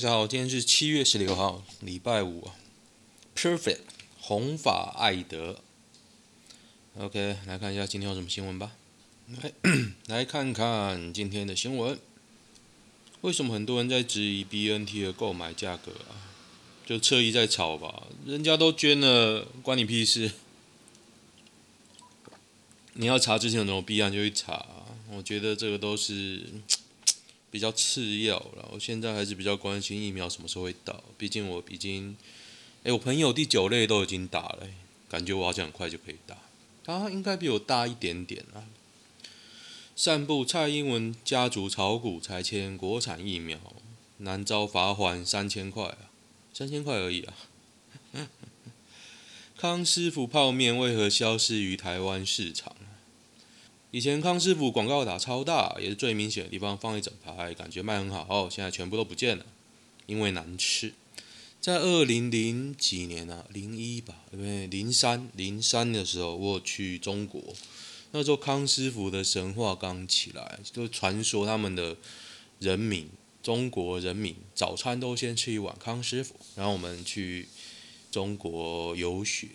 大家好，今天是七月十六号，礼拜五。Perfect，红发艾德。OK，来看一下今天有什么新闻吧。来，来看看今天的新闻。为什么很多人在质疑 BNT 的购买价格啊？就侧翼在炒吧，人家都捐了，关你屁事。你要查之前有什么弊案就去查，我觉得这个都是。比较次要了，我现在还是比较关心疫苗什么时候会到，毕竟我已经，哎，我朋友第九类都已经打了，感觉我好像很快就可以打，他应该比我大一点点啊。散布蔡英文家族炒股拆迁国产疫苗，难遭罚款三千块啊，三千块而已啊。康师傅泡面为何消失于台湾市场？以前康师傅广告打超大，也是最明显的地方，放一整排，感觉卖很好。现在全部都不见了，因为难吃。在二零零几年啊，零一吧，因为零三零三的时候，我去中国，那时候康师傅的神话刚起来，就传说他们的人民，中国人民早餐都先吃一碗康师傅，然后我们去中国游学，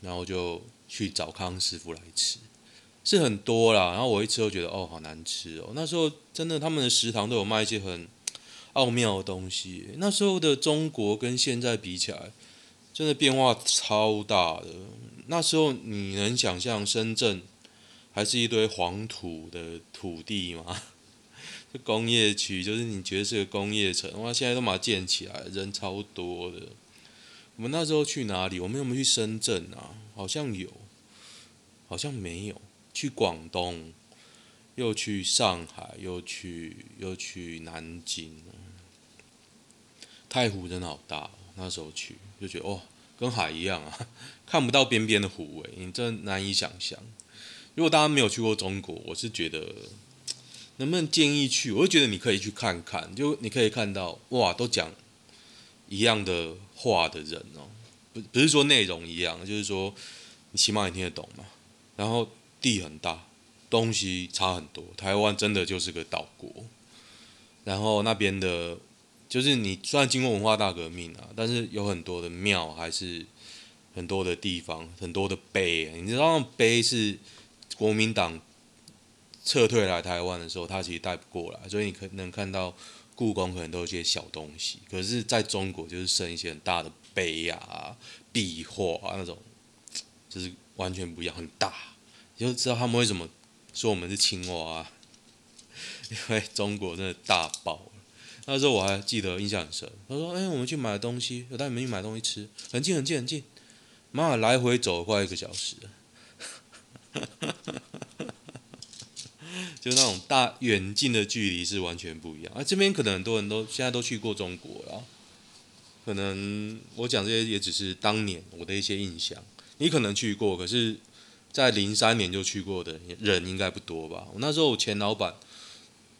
然后就去找康师傅来吃。是很多啦，然后我一吃都觉得哦，好难吃哦。那时候真的，他们的食堂都有卖一些很 奥妙的东西。那时候的中国跟现在比起来，真的变化超大的。那时候你能想象深圳还是一堆黄土的土地吗？这工业区就是你觉得是个工业城，哇，现在都把它建起来，人超多的。我们那时候去哪里？我们有没有去深圳啊？好像有，好像没有。去广东，又去上海，又去又去南京，太湖真的好大。那时候去就觉得哦，跟海一样啊，看不到边边的湖诶，你真难以想象。如果大家没有去过中国，我是觉得能不能建议去？我就觉得你可以去看看，就你可以看到哇，都讲一样的话的人哦，不不是说内容一样，就是说你起码你听得懂嘛，然后。地很大，东西差很多。台湾真的就是个岛国，然后那边的，就是你虽然经过文化大革命啊，但是有很多的庙，还是很多的地方，很多的碑。你知道碑是国民党撤退来台湾的时候，他其实带不过来，所以你可能看到故宫可能都有些小东西，可是在中国就是剩一些很大的碑啊、壁画啊那种，就是完全不一样，很大。你就知道他们为什么说我们是青蛙啊，因为中国真的大爆。那时候我还记得印象很深，他说：“哎，我们去买东西，我带你们去买东西吃，很近很近很近，妈来回走快一个小时。”就那种大远近的距离是完全不一样。啊，这边可能很多人都现在都去过中国了，可能我讲这些也只是当年我的一些印象。你可能去过，可是。在零三年就去过的人应该不多吧？我那时候我前老板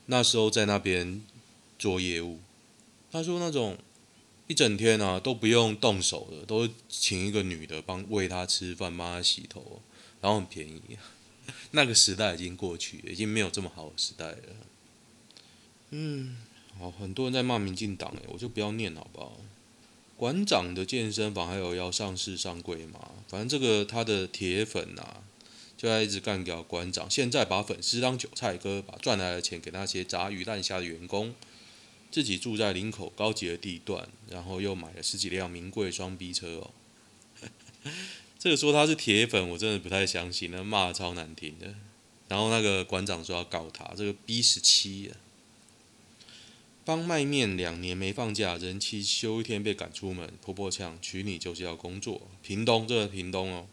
那时候在那边做业务，他说那种一整天啊都不用动手的，都请一个女的帮喂他吃饭、帮他洗头，然后很便宜。那个时代已经过去，已经没有这么好的时代了。嗯，好，很多人在骂民进党，哎，我就不要念好不好？馆长的健身房还有要上市上柜吗？反正这个他的铁粉呐、啊，就在一直干掉馆长。现在把粉丝当韭菜割，把赚来的钱给那些杂鱼烂虾的员工，自己住在林口高级的地段，然后又买了十几辆名贵双 B 车哦。这个说他是铁粉，我真的不太相信，那骂的超难听的。然后那个馆长说要告他，这个 B 十七啊，帮卖面两年没放假，人妻休一天被赶出门，婆婆呛娶你就是要工作。屏东这个屏东哦，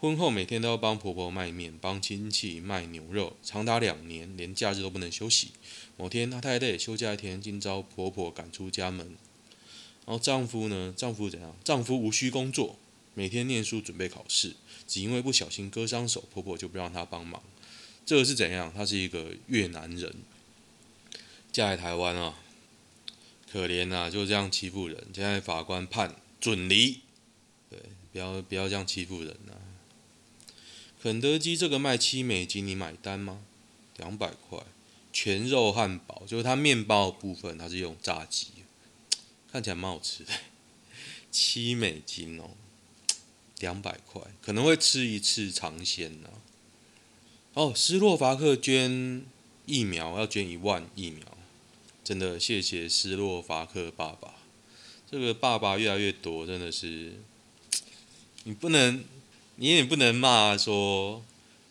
婚后每天都要帮婆婆卖面，帮亲戚卖牛肉，长达两年，连假日都不能休息。某天她太累，休假一天，竟遭婆婆赶出家门。然后丈夫呢？丈夫怎样？丈夫无需工作。每天念书准备考试，只因为不小心割伤手，婆婆就不让他帮忙。这个是怎样？他是一个越南人，嫁来台湾啊，可怜啊，就这样欺负人。现在法官判准离，对，不要不要这样欺负人啊。肯德基这个卖七美金，你买单吗？两百块，全肉汉堡，就是它面包部分，它是用炸鸡，看起来蛮好吃的，七美金哦。两百块可能会吃一次尝鲜呢。哦，斯洛伐克捐疫苗要捐一万疫苗，真的谢谢斯洛伐克爸爸。这个爸爸越来越多，真的是 你不能，你也不能骂说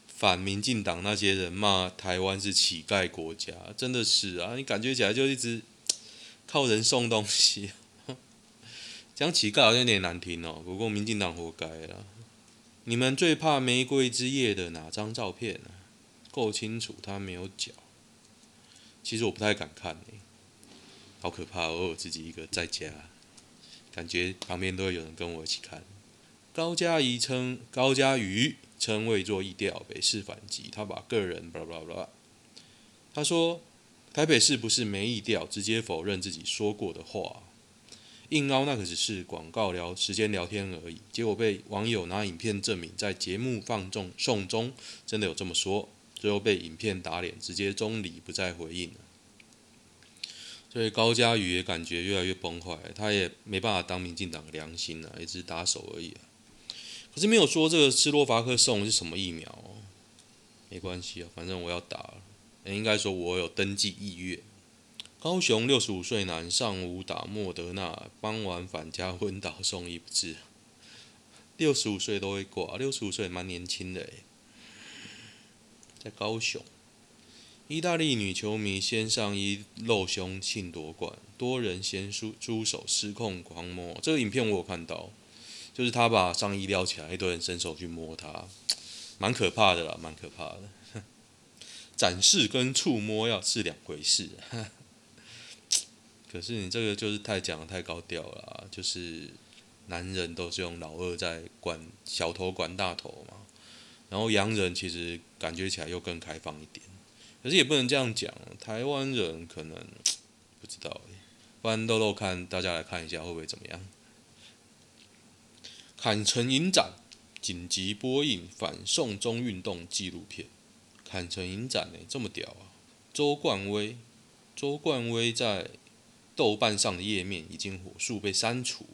反民进党那些人骂台湾是乞丐国家，真的是啊，你感觉起来就一直 靠人送东西。讲乞丐好像有点难听哦，不过民进党活该了。你们最怕玫瑰之夜的哪张照片啊？够清楚，他没有脚。其实我不太敢看诶，好可怕哦！我自己一个在家，感觉旁边都会有人跟我一起看。高嘉瑜称高嘉瑜称未做疫调，北市反击，他把个人巴拉巴拉。他说台北市不是没疫调，直接否认自己说过的话。硬凹那可只是广告聊时间聊天而已，结果被网友拿影片证明，在节目放送送中真的有这么说，最后被影片打脸，直接中离不再回应了。所以高嘉瑜也感觉越来越崩坏，他也没办法当民进党的良心了，一直打手而已。可是没有说这个斯洛伐克送的是什么疫苗，没关系啊，反正我要打了，应该说我有登记意愿。高雄六十五岁男上午打莫德纳，傍晚返家昏倒，送医不治。六十五岁都会挂，六十五岁蛮年轻的。在高雄，意大利女球迷掀上衣露胸庆夺冠，多人先出猪手失控狂摸。这个影片我有看到，就是她把上衣撩起来，一堆人伸手去摸她，蛮可怕的啦，蛮可怕的。展示跟触摸要是两回事。可是你这个就是太讲得太高调了，就是男人都是用老二在管小头管大头嘛，然后洋人其实感觉起来又更开放一点，可是也不能这样讲，台湾人可能 不知道，不然豆豆看大家来看一下会不会怎么样？坎城影展紧急播映反送中运动纪录片，坎城影展呢这么屌啊？周冠威，周冠威在。豆瓣上的页面已经火速被删除。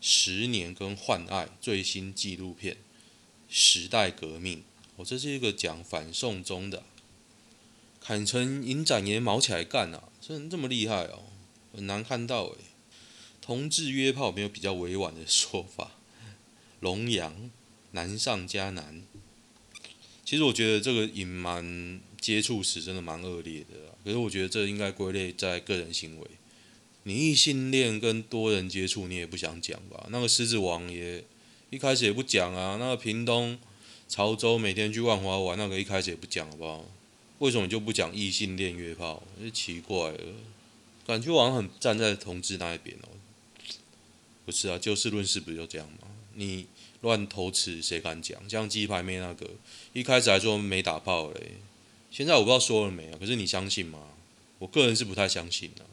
十年跟换爱最新纪录片《时代革命》，哦，这是一个讲反送中的。坦诚影展也卯起来干啊！这人这么厉害哦，很难看到诶。同志约炮没有比较委婉的说法。龙阳难上加难。其实我觉得这个隐瞒接触史真的蛮恶劣的，可是我觉得这应该归类在个人行为。你异性恋跟多人接触，你也不想讲吧？那个狮子王也一开始也不讲啊。那个屏东潮州每天去万华玩，那个一开始也不讲，好不好？为什么就不讲异性恋约炮？就奇怪了，感觉好像很站在同志那一边哦。不是啊，就事论事不就这样吗？你乱投词，谁敢讲？像鸡排妹那个，一开始还说没打炮嘞，现在我不知道说了没啊？可是你相信吗？我个人是不太相信的。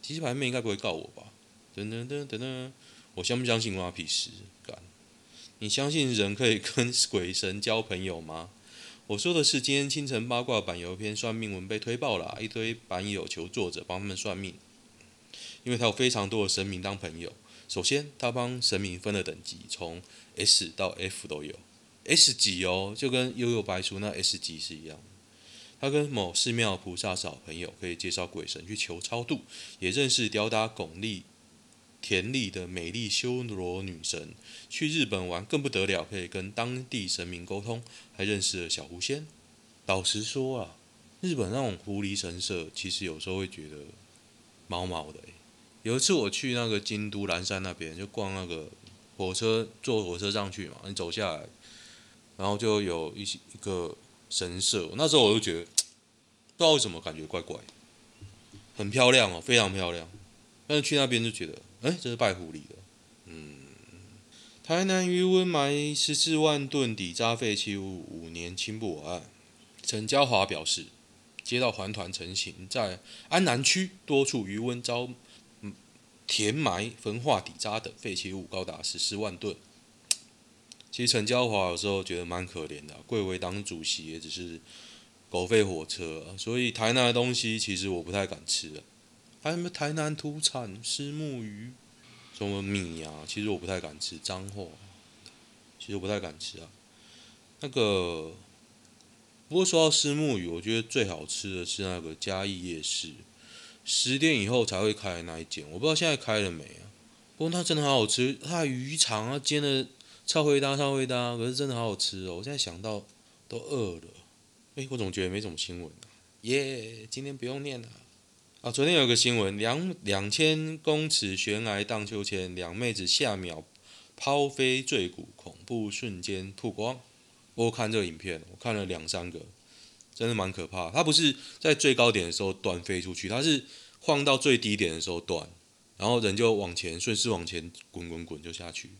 鸡排妹应该不会告我吧？等等等等等，我相不相信关我屁事？干，你相信人可以跟鬼神交朋友吗？我说的是今天清晨八卦版有一篇算命文被推爆了，一堆版友求作者帮他们算命，因为他有非常多的神明当朋友。首先，他帮神明分了等级，从 S 到 F 都有。S 级哦，就跟幽游白书那 S 级是一样。他跟某寺庙菩萨是好朋友，可以介绍鬼神去求超度，也认识吊打巩俐、田丽的美丽修罗女神。去日本玩更不得了，可以跟当地神明沟通，还认识了小狐仙。老实说啊，日本那种狐狸神社，其实有时候会觉得毛毛的。有一次我去那个京都岚山那边，就逛那个火车，坐火车上去嘛，你走下来，然后就有一些一个。神社，那时候我就觉得，不知道为什么感觉怪怪，很漂亮哦，非常漂亮。但是去那边就觉得，哎，这是拜狐狸的。嗯，台南余温埋十四万吨底渣废弃物，五年清不完。陈椒华表示，街道环团成型，在安南区多处余温遭填埋、焚化底渣等废弃物，高达十四万吨。其实陈椒华有时候觉得蛮可怜的，贵为党主席也只是狗吠火车，所以台南的东西其实我不太敢吃。还有什么台南土产虱目鱼，什么米啊，其实我不太敢吃。脏货，其实我不太敢吃啊。那个，不过说到虱目鱼，我觉得最好吃的是那个嘉义夜市，十点以后才会开的那一间，我不知道现在开了没啊。不过它真的好好吃，它的鱼肠啊煎的。超回答，超回答，可是真的好好吃哦！我现在想到都饿了。哎，我总觉得没什么新闻啊。耶，今天不用念了。啊昨天有个新闻，两两千公尺悬崖荡秋千，两妹子下秒抛飞坠谷，恐怖瞬间曝光。我看这个影片，我看了两三个，真的蛮可怕。它不是在最高点的时候断飞出去，它是晃到最低点的时候断，然后人就往前顺势往前滚滚滚就下去。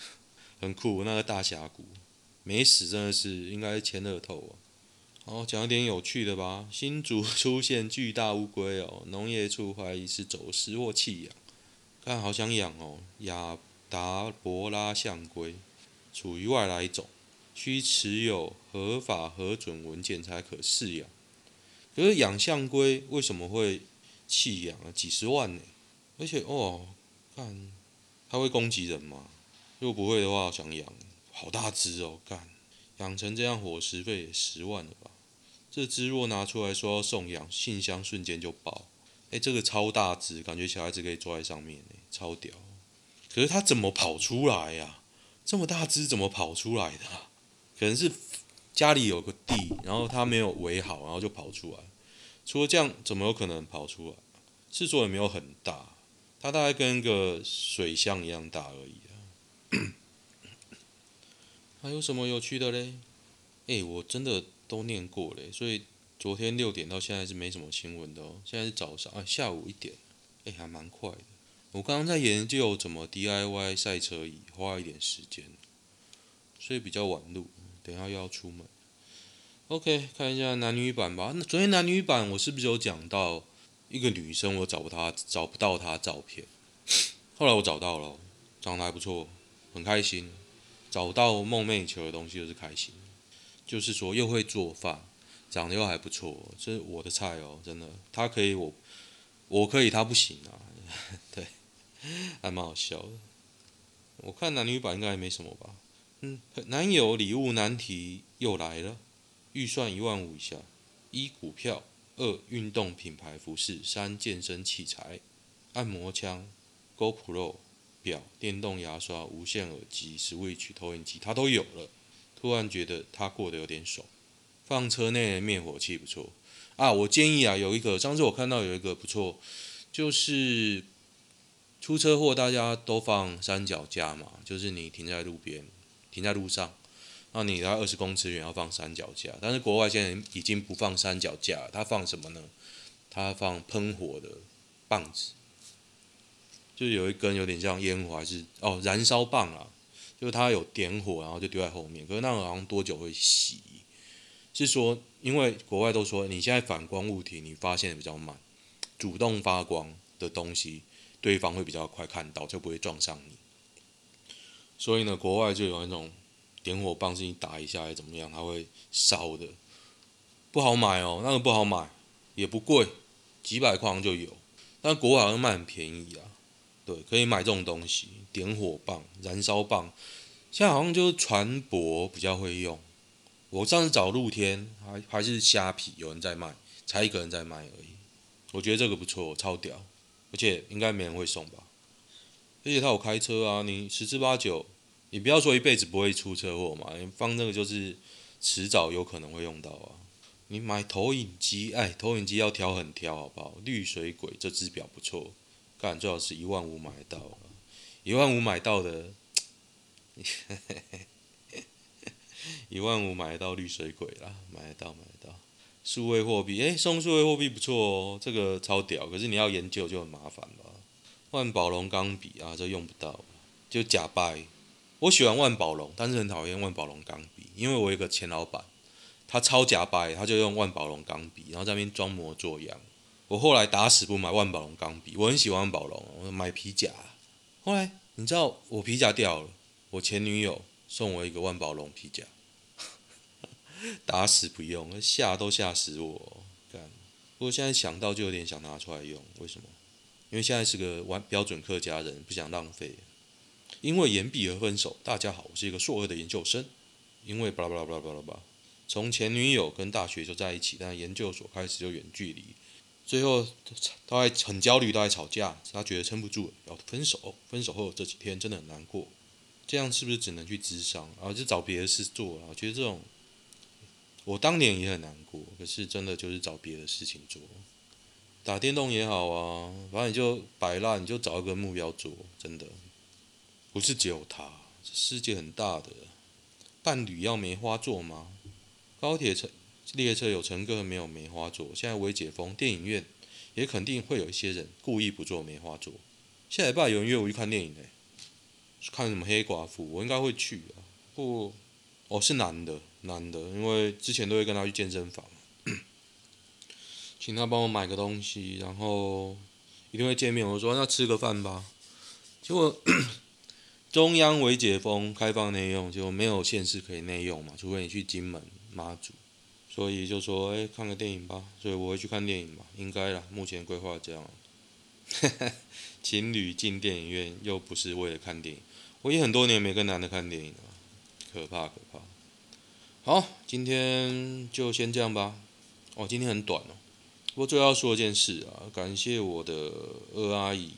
很酷，那个大峡谷没死，真的是应该签乐透啊。好，讲一点有趣的吧。新竹出现巨大乌龟哦，农业处怀疑是走私或弃养。看，好想养哦，亚达伯拉象龟，属于外来种，需持有合法核准文件才可饲养。可是养象龟为什么会弃养啊？几十万呢？而且哦，看它会攻击人吗？如果不会的话，想养，好大只哦，干，养成这样伙食费也十万了吧？这只若拿出来说要送养，信箱瞬间就爆。哎，这个超大只，感觉小孩子可以坐在上面，超屌。可是它怎么跑出来呀？这么大只怎么跑出来的？可能是家里有个地，然后它没有围好，然后就跑出来。除了这样，怎么有可能跑出来？是说也没有很大，它大概跟一个水箱一样大而已啊。还有什么有趣的嘞？诶，我真的都念过嘞，所以昨天六点到现在是没什么新闻的哦。现在是早上啊，下午一点，诶，还蛮快的。我刚刚在研究怎么 DIY 赛车椅，花一点时间，所以比较晚录。等下又要出门。OK，看一下男女版吧。那昨天男女版我是不是有讲到一个女生，我找不她，找不到她照片，后来我找到了，长得还不错。很开心，找到梦寐以求的东西就是开心，就是说又会做饭，长得又还不错，这是我的菜哦，真的。他可以我，我可以他不行啊，对，还蛮好笑的。我看男女版应该还没什么吧？嗯，男友礼物难题又来了，预算一万五以下，一股票，二运动品牌服饰，三健身器材，按摩枪，GoPro。表、电动牙刷、无线耳机、Switch 投影机，他都有了。突然觉得他过得有点爽。放车内的灭火器不错啊！我建议啊，有一个上次我看到有一个不错，就是出车祸大家都放三脚架嘛，就是你停在路边、停在路上，那你在二十公尺远要放三脚架。但是国外现在已经不放三脚架，他放什么呢？他放喷火的棒子。就是有一根有点像烟火，还是哦燃烧棒啊？就是它有点火，然后就丢在后面。可是那个好像多久会熄？是说，因为国外都说你现在反光物体你发现的比较慢，主动发光的东西对方会比较快看到，就不会撞上你。所以呢，国外就有那种点火棒，是你打一下还怎么样，它会烧的，不好买哦，那个不好买，也不贵，几百块好像就有。但国外好像卖很便宜啊。对，可以买这种东西，点火棒、燃烧棒，现在好像就是船舶比较会用。我上次找露天还还是虾皮有人在卖，才一个人在卖而已。我觉得这个不错，超屌，而且应该没人会送吧。而且他有开车啊，你十之八九，你不要说一辈子不会出车祸嘛，你放那个就是迟早有可能会用到啊。你买投影机，哎，投影机要挑很挑，好不好？绿水鬼这只表不错，干最好是一万五买到，一万五买到的，一万五买到绿水鬼啦，买得到买得到。数位货币，哎，送数位货币不错哦，这个超屌，可是你要研究就很麻烦吧？万宝龙钢笔啊，这用不到，就假掰。我喜欢万宝龙，但是很讨厌万宝龙钢笔，因为我有个前老板。他超假掰，他就用万宝龙钢笔，然后在那边装模作样。我后来打死不买万宝龙钢笔，我很喜欢万宝龙，我买皮夹。后来你知道我皮夹掉了，我前女友送我一个万宝龙皮夹，打死不用，吓都吓死我。干，不过现在想到就有点想拿出来用，为什么？因为现在是个完标准客家人，不想浪费。因为岩壁而分手。大家好，我是一个硕二的研究生。因为巴拉巴拉巴拉巴拉巴。从前女友跟大学就在一起，但研究所开始就远距离，最后他还很焦虑，都在吵架，他觉得撑不住了，要分手。分手后这几天真的很难过，这样是不是只能去咨商，然后就找别的事做了？我觉得这种，我当年也很难过，可是真的就是找别的事情做，打电动也好啊，反正你就摆烂，你就找一个目标做，真的，不是只有他，世界很大的，伴侣要梅花座吗？高铁乘列车有乘客没有梅花座，现在微解封，电影院也肯定会有一些人故意不坐梅花座。下礼拜有人约我去看电影呢，看什么黑寡妇，我应该会去啊。不，哦是男的，男的，因为之前都会跟他去健身房，请他帮我买个东西，然后一定会见面。我说那吃个饭吧，结果 中央微解封开放内用，就没有县市可以内用嘛，除非你去金门。妈祖，所以就说，哎、看个电影吧。所以我会去看电影嘛，应该啦。目前规划这样。情侣进电影院又不是为了看电影，我也很多年没跟男的看电影了，可怕可怕。好，今天就先这样吧。哦，今天很短哦。不过最后要说一件事啊，感谢我的二阿姨，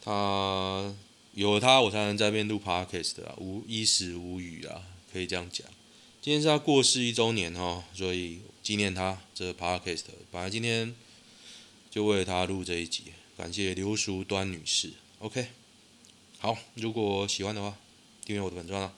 她有了她，我才能在边录 podcast 啊，无衣食无语啊，可以这样讲。今天是他过世一周年哦，所以纪念他这个 podcast，本来今天就为了他录这一集，感谢刘淑端女士。OK，好，如果喜欢的话，订阅我的本专啊。